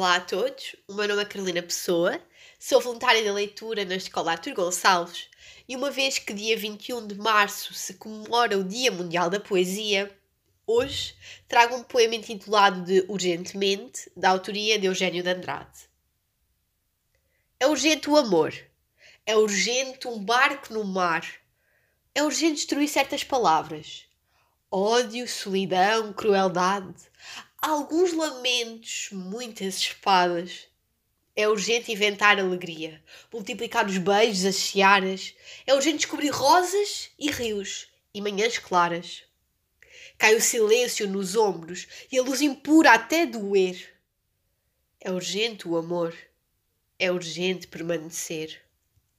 Olá a todos, o meu nome é Carolina Pessoa, sou voluntária da leitura na Escola Artur Gonçalves e uma vez que dia 21 de março se comemora o Dia Mundial da Poesia, hoje trago um poema intitulado de Urgentemente, da autoria de Eugênio de Andrade. É urgente o amor, é urgente um barco no mar, é urgente destruir certas palavras. Ódio, solidão, crueldade, alguns lamentos, muitas espadas. É urgente inventar alegria, multiplicar os beijos, as searas. É urgente descobrir rosas e rios e manhãs claras. Cai o silêncio nos ombros e a luz impura até doer. É urgente o amor, é urgente permanecer.